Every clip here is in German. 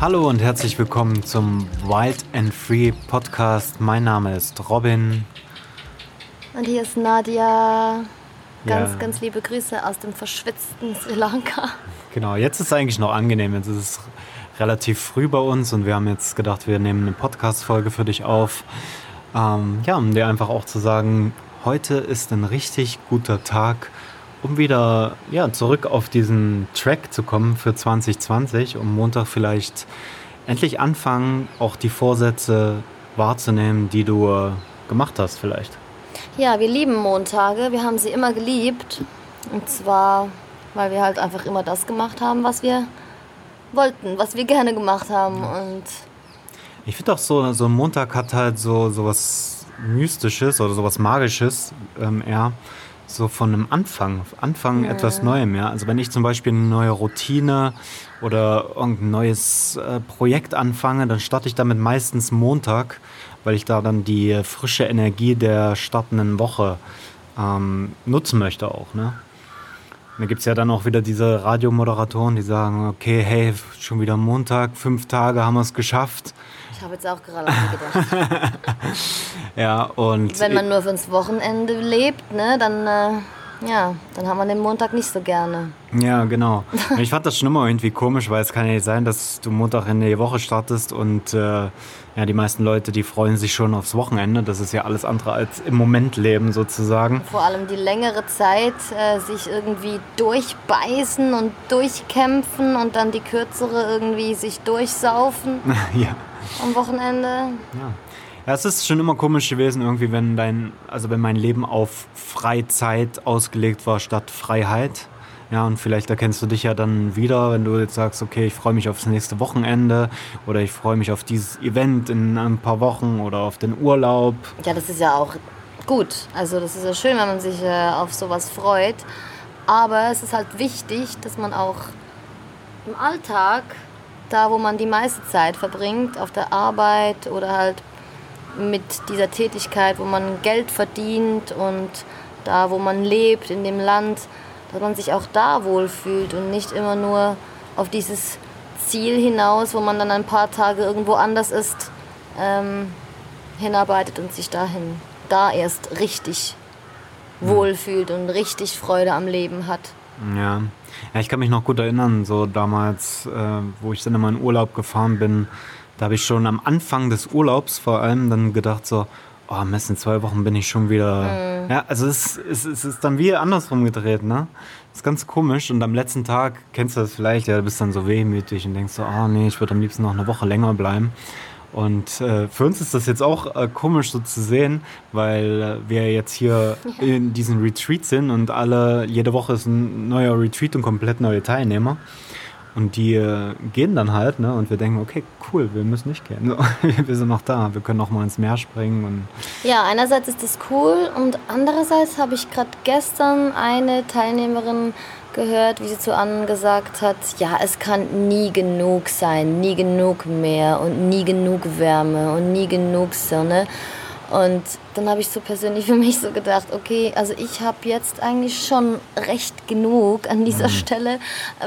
Hallo und herzlich willkommen zum Wild and Free Podcast. Mein Name ist Robin. Und hier ist Nadia. Ganz, Ja. ganz liebe Grüße aus dem verschwitzten Sri Lanka. Genau, jetzt ist es eigentlich noch angenehm. Jetzt ist es relativ früh bei uns und wir haben jetzt gedacht, wir nehmen eine Podcast-Folge für dich auf. Ähm, ja, um dir einfach auch zu sagen, heute ist ein richtig guter Tag, um wieder ja, zurück auf diesen Track zu kommen für 2020, um Montag vielleicht endlich anfangen, auch die Vorsätze wahrzunehmen, die du äh, gemacht hast vielleicht. Ja, wir lieben Montage. Wir haben sie immer geliebt. Und zwar, weil wir halt einfach immer das gemacht haben, was wir wollten, was wir gerne gemacht haben. Und Ich finde auch so, so ein Montag hat halt so, so was Mystisches oder so was Magisches ähm, eher. So von einem Anfang, Anfang etwas Neuem, ja. Also wenn ich zum Beispiel eine neue Routine oder irgendein neues äh, Projekt anfange, dann starte ich damit meistens Montag, weil ich da dann die frische Energie der startenden Woche ähm, nutzen möchte auch, ne? Da gibt es ja dann auch wieder diese Radiomoderatoren, die sagen, okay, hey, schon wieder Montag, fünf Tage haben wir es geschafft. ich habe jetzt auch gerade an sie gedacht. Ja, und Wenn man nur fürs Wochenende lebt, ne, dann, äh, ja, dann hat man den Montag nicht so gerne. ja, genau. Ich fand das schon immer irgendwie komisch, weil es kann ja nicht sein, dass du Montag in die Woche startest und äh, ja, die meisten Leute, die freuen sich schon aufs Wochenende. Das ist ja alles andere als im Moment leben sozusagen. Vor allem die längere Zeit äh, sich irgendwie durchbeißen und durchkämpfen und dann die kürzere irgendwie sich durchsaufen ja. am Wochenende. Ja. Ja, es ist schon immer komisch gewesen, irgendwie, wenn dein, also wenn mein Leben auf Freizeit ausgelegt war statt Freiheit. Ja, und vielleicht erkennst du dich ja dann wieder, wenn du jetzt sagst, okay, ich freue mich aufs nächste Wochenende oder ich freue mich auf dieses Event in ein paar Wochen oder auf den Urlaub. Ja, das ist ja auch gut. Also das ist ja schön, wenn man sich äh, auf sowas freut. Aber es ist halt wichtig, dass man auch im Alltag, da wo man die meiste Zeit verbringt, auf der Arbeit oder halt mit dieser Tätigkeit, wo man Geld verdient und da wo man lebt, in dem Land, dass man sich auch da wohlfühlt und nicht immer nur auf dieses Ziel hinaus, wo man dann ein paar Tage irgendwo anders ist, ähm, hinarbeitet und sich dahin da erst richtig wohlfühlt und richtig Freude am Leben hat. Ja. ja, ich kann mich noch gut erinnern, so damals, äh, wo ich dann in Urlaub gefahren bin, da habe ich schon am Anfang des Urlaubs vor allem dann gedacht so, oh Mist, in zwei Wochen bin ich schon wieder... Ja, also es, es, es ist dann wie andersrum gedreht, ne? Das ist ganz komisch und am letzten Tag, kennst du das vielleicht, ja, du bist dann so wehmütig und denkst so, oh nee, ich würde am liebsten noch eine Woche länger bleiben. Und äh, für uns ist das jetzt auch äh, komisch so zu sehen, weil äh, wir jetzt hier in diesem Retreat sind und alle, jede Woche ist ein neuer Retreat und komplett neue Teilnehmer. Und die äh, gehen dann halt, ne? Und wir denken, okay, cool, wir müssen nicht gehen. So, wir sind noch da, wir können noch mal ins Meer springen. Und Ja, einerseits ist das cool und andererseits habe ich gerade gestern eine Teilnehmerin gehört, wie sie zu Anne gesagt hat, ja, es kann nie genug sein, nie genug Meer und nie genug Wärme und nie genug Sonne. Und dann habe ich so persönlich für mich so gedacht, okay, also ich habe jetzt eigentlich schon recht genug an dieser Stelle,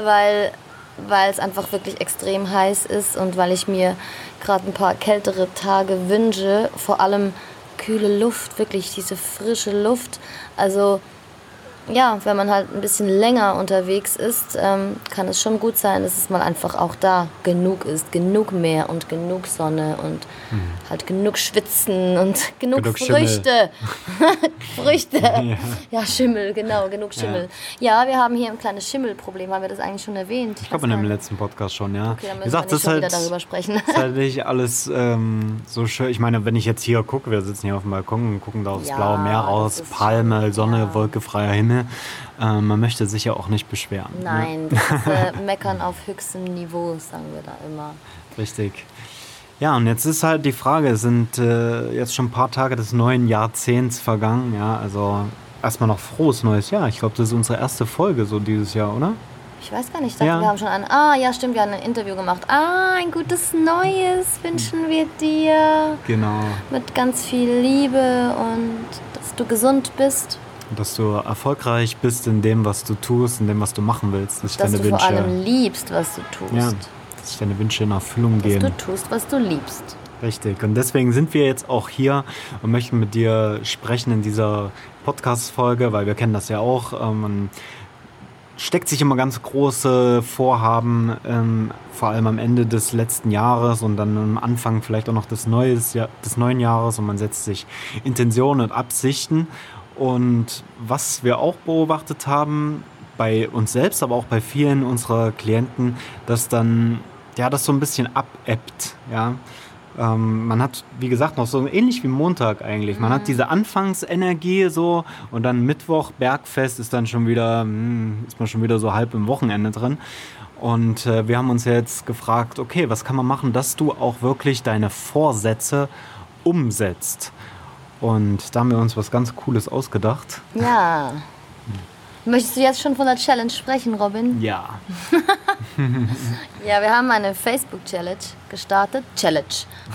weil weil es einfach wirklich extrem heiß ist und weil ich mir gerade ein paar kältere Tage wünsche, vor allem kühle Luft, wirklich diese frische Luft. Also ja, wenn man halt ein bisschen länger unterwegs ist, ähm, kann es schon gut sein, dass es mal einfach auch da genug ist. Genug Meer und genug Sonne und halt genug Schwitzen und genug, Genug. Früchte. Früchte. Ja. Ja. Schimmel, genau, genug Schimmel. Ja. wir haben hier ein kleines Schimmelproblem. Haben wir das eigentlich schon erwähnt? ich glaube in dem letzten Podcast schon, ja. Okay, dann müssen wir gesagt, nicht das ist schon halt, wieder darüber sprechen. ist halt nicht alles ähm, so schön. Ich meine, wenn ich jetzt hier gucke, wir sitzen hier auf dem Balkon und gucken da aufs Ja, blaue Meer das raus, Palme, Sonne, ja. wolkefreier Himmel. Ähm, man möchte sich ja auch nicht beschweren. Ne? Nein, das ist äh, Meckern auf höchstem Niveau, sagen wir da immer. Richtig. Ja, und jetzt ist halt die Frage, es sind äh, jetzt schon ein paar Tage des neuen Jahrzehnts vergangen, ja, also erstmal noch frohes neues Jahr. Ich glaube, das ist unsere erste Folge so dieses Jahr, oder? Ich weiß gar nicht, ich dachte, Ja. wir haben schon ein. Ah, ja, stimmt, wir haben ein Interview gemacht. Ah, ein gutes Neues wünschen wir dir. Genau. Mit ganz viel Liebe und dass du gesund bist. Dass du erfolgreich bist in dem, was du tust, in dem, was du machen willst. Das ist Dass deine du vor Wünsche. allem liebst, was du tust. Ja, dass sich deine Wünsche in Erfüllung Dass gehen. du tust, was du liebst. Richtig. Und deswegen sind wir jetzt auch hier und möchten mit dir sprechen in dieser Podcast-Folge, weil wir kennen das ja auch. Ähm, man steckt sich immer ganz große Vorhaben, ähm, vor allem am Ende des letzten Jahres und dann am Anfang vielleicht auch noch des, neues, des neuen Jahres und man setzt sich Intentionen und Absichten. Und was wir auch beobachtet haben, bei uns selbst, aber auch bei vielen unserer Klienten, dass dann ja das so ein bisschen abebbt, ja. Ähm, man hat, wie gesagt, noch so ähnlich wie Montag eigentlich. Man hat diese Anfangsenergie so und dann Mittwoch, Bergfest ist dann schon wieder, hm, ist man schon wieder so halb im Wochenende drin. Und äh, wir haben uns jetzt gefragt, okay, was kann man machen, dass du auch wirklich deine Vorsätze umsetzt? Und da haben wir uns was ganz Cooles ausgedacht. Ja. Möchtest du jetzt schon von der Challenge sprechen, Robin? Ja. Ja, wir haben eine Facebook-Challenge gestartet. Challenge.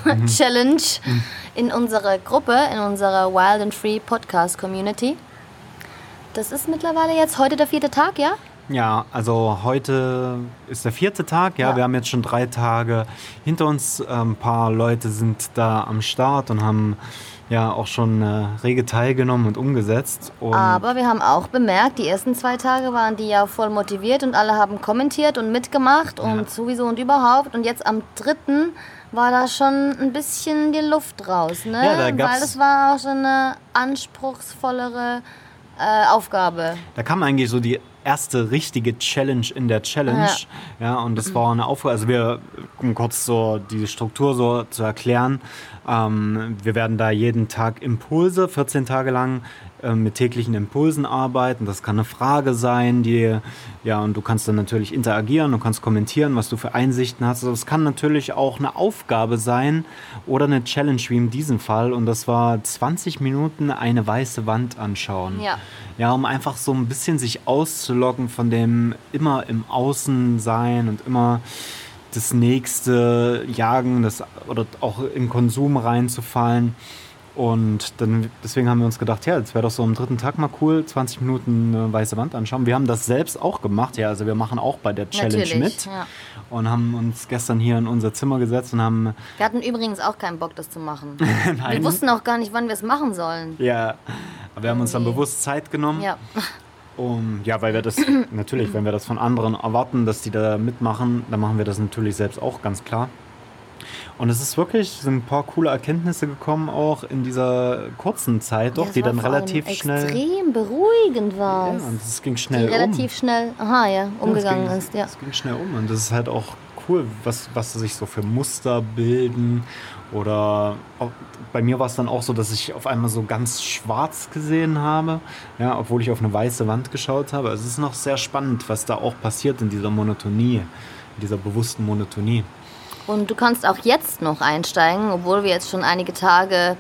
Challenge in unserer Gruppe, in unserer Wild and Free Podcast Community. Das ist mittlerweile jetzt heute der vierte Tag, ja? Ja, also heute ist der vierte Tag. Ja, Ja. wir haben jetzt schon drei Tage hinter uns. Ein paar Leute sind da am Start und haben ja auch schon äh, rege teilgenommen und umgesetzt. Und Aber wir haben auch bemerkt, die ersten zwei Tage waren die ja voll motiviert und alle haben kommentiert und mitgemacht und sowieso und überhaupt. Und jetzt am dritten war da schon ein bisschen die Luft raus, ne? Ja, da gab's- Weil es war auch so eine anspruchsvollere äh, Aufgabe. da kam eigentlich so die erste richtige Challenge in der Challenge. Ja, und das war eine Aufgabe. Also wir, um kurz so die Struktur so zu erklären, ähm, wir werden da jeden Tag Impulse, 14 Tage lang ähm, mit täglichen Impulsen arbeiten. Das kann eine Frage sein, die, ja, und du kannst dann natürlich interagieren, du kannst kommentieren, was du für Einsichten hast. Also es kann natürlich auch eine Aufgabe sein oder eine Challenge wie in diesem Fall. Und das war 20 Minuten eine weiße Wand anschauen. Ja. Ja, um einfach so ein bisschen sich auszulocken von dem immer im Außen sein und immer das nächste jagen, das oder auch in Konsum reinzufallen. Und dann, deswegen haben wir uns gedacht, ja, jetzt wäre doch so am dritten Tag mal cool, 20 Minuten eine weiße Wand anschauen. Wir haben das selbst auch gemacht, ja, also wir machen auch bei der Challenge Natürlich, mit ja. und haben uns gestern hier in unser Zimmer gesetzt und haben, Wir hatten übrigens auch keinen Bock, das zu machen. Wir wussten auch gar nicht, wann wir es machen sollen. ja, aber wir haben uns dann bewusst Zeit genommen. Ja. Um, ja, weil wir das natürlich, wenn wir das von anderen erwarten, dass die da mitmachen, dann machen wir das natürlich selbst auch ganz klar. Und es ist wirklich, sind ein paar coole Erkenntnisse gekommen, auch in dieser kurzen Zeit, doch, Ja, es die dann relativ schnell. Extrem beruhigend war Ja, und es ging die schnell relativ um. schnell, aha, ja, Ja, umgegangen es ging, ist, ja. Es ging schnell um und das ist halt auch cool, was, was sich so für Muster bilden. Oder auch, bei mir war es dann auch so, dass ich auf einmal so ganz schwarz gesehen habe, ja, obwohl ich auf eine weiße Wand geschaut habe. Also es ist noch sehr spannend, was da auch passiert in dieser Monotonie, in dieser bewussten Monotonie. Und du kannst auch jetzt noch einsteigen, obwohl wir jetzt schon einige Tage,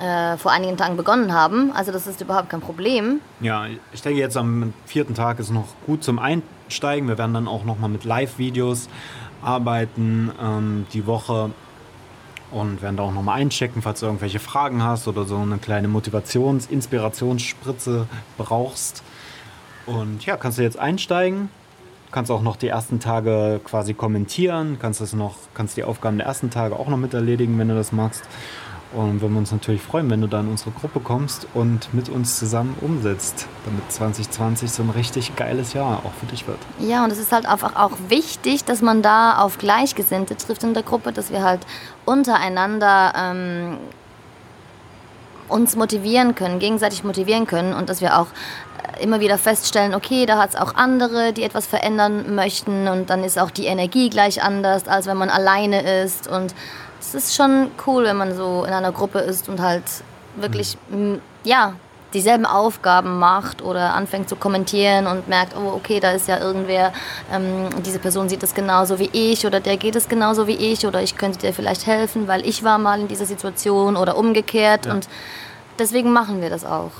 äh, vor einigen Tagen begonnen haben. Also das ist überhaupt kein Problem. Ja, ich denke jetzt am vierten Tag ist noch gut zum Einsteigen. Wir werden dann auch noch mal mit Live-Videos arbeiten ähm, die Woche und werden da auch noch mal einchecken, falls du irgendwelche Fragen hast oder so eine kleine Motivations-, Inspirationsspritze brauchst. Und ja, kannst du jetzt einsteigen. Kannst auch noch die ersten Tage quasi kommentieren, kannst das noch, kannst die Aufgaben der ersten Tage auch noch mit erledigen, wenn du das magst. Und würden wir uns natürlich freuen, wenn du da in unsere Gruppe kommst und mit uns zusammen umsetzt, damit 2020 so ein richtig geiles Jahr auch für dich wird. Ja, und es ist halt einfach auch wichtig, dass man da auf Gleichgesinnte trifft in der Gruppe, dass wir halt untereinander ähm, uns motivieren können, gegenseitig motivieren können und dass wir auch immer wieder feststellen, okay, da hat es auch andere, die etwas verändern möchten und dann ist auch die Energie gleich anders, als wenn man alleine ist und es ist schon cool, wenn man so in einer Gruppe ist und halt wirklich, m, ja, dieselben Aufgaben macht oder anfängt zu kommentieren und merkt, oh, okay, da ist ja irgendwer, ähm, diese Person sieht es genauso wie ich oder der geht es genauso wie ich oder ich könnte dir vielleicht helfen, weil ich war mal in dieser Situation oder umgekehrt Ja. und deswegen machen wir das auch.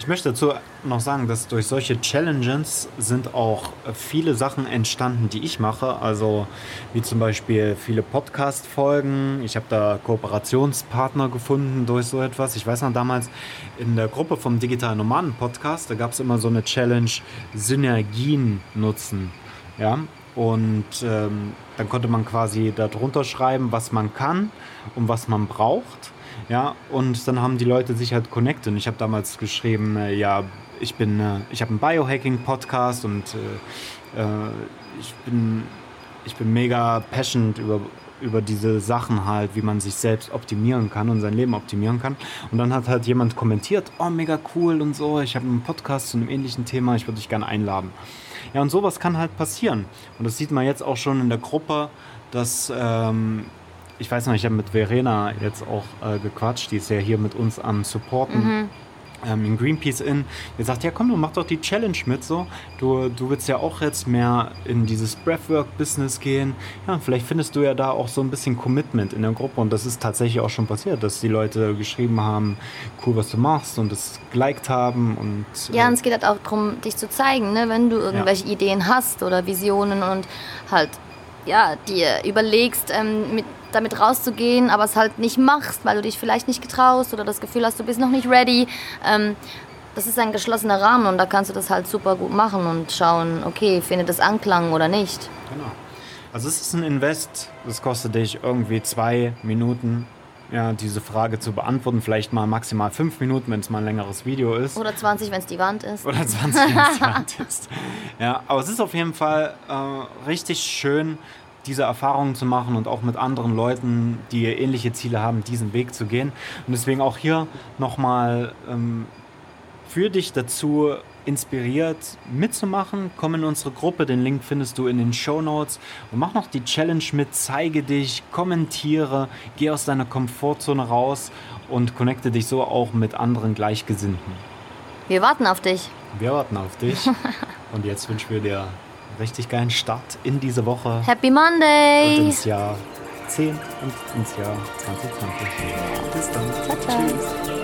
Ich möchte dazu noch sagen, dass durch solche Challenges sind auch viele Sachen entstanden, die ich mache. Also wie zum Beispiel viele Podcast-Folgen. Ich habe da Kooperationspartner gefunden durch so etwas. Ich weiß noch damals in der Gruppe vom Digitalen Nomaden Podcast, da gab es immer so eine Challenge Synergien nutzen. Ja, Und ähm, dann konnte man quasi darunter schreiben, was man kann und was man braucht. Ja, und dann haben die Leute sich halt connected. Und ich habe damals geschrieben, äh, ja, ich bin, äh, ich habe einen Biohacking-Podcast und äh, äh, ich bin, ich bin mega passionate über, über diese Sachen halt, wie man sich selbst optimieren kann und sein Leben optimieren kann. Und dann hat halt jemand kommentiert, oh, mega cool und so, ich habe einen Podcast zu einem ähnlichen Thema, ich würde dich gerne einladen. Ja, und sowas kann halt passieren. Und das sieht man jetzt auch schon in der Gruppe, dass, ähm, ich weiß noch, ich habe mit Verena jetzt auch äh, gequatscht, die ist ja hier mit uns am Supporten. Mhm ähm, in Greenpeace in, der sagt, ja komm, du mach doch die Challenge mit so. Du, du willst ja auch jetzt mehr in dieses Breathwork-Business gehen. Ja, vielleicht findest du ja da auch so ein bisschen Commitment in der Gruppe. Und das ist tatsächlich auch schon passiert, dass die Leute geschrieben haben, cool, was du machst und es geliked haben. Und, ja, und es geht halt auch darum, dich zu zeigen, ne? wenn du irgendwelche ja. Ideen hast oder Visionen und halt ja, dir überlegst, ähm, mit damit rauszugehen, aber es halt nicht machst, weil du dich vielleicht nicht getraust oder das Gefühl hast, du bist noch nicht ready. Ähm, das ist ein geschlossener Rahmen und da kannst du das halt super gut machen und schauen, okay, findet das Anklang oder nicht. Genau. Also es ist ein Invest, das kostet dich irgendwie zwei Minuten, ja, diese Frage zu beantworten. Vielleicht mal maximal fünf Minuten, wenn es mal ein längeres Video ist. Oder 20, wenn es die Wand ist. Oder 20, wenn es die Wand ist. Ja, aber es ist auf jeden Fall äh, richtig schön, diese Erfahrungen zu machen und auch mit anderen Leuten, die ähnliche Ziele haben, diesen Weg zu gehen. Und deswegen auch hier nochmal ähm, für dich dazu inspiriert mitzumachen. Komm in unsere Gruppe, den Link findest du in den Show Notes und mach noch die Challenge mit, zeige dich, kommentiere, geh aus deiner Komfortzone raus und connecte dich so auch mit anderen Gleichgesinnten. Wir warten auf dich. Wir warten auf dich. und jetzt wünschen wir dir richtig geilen Start in diese Woche. Happy Monday! Und ins Jahr 10 und ins Jahr 2020. Bis dann. Ciao, ciao. Tschüss.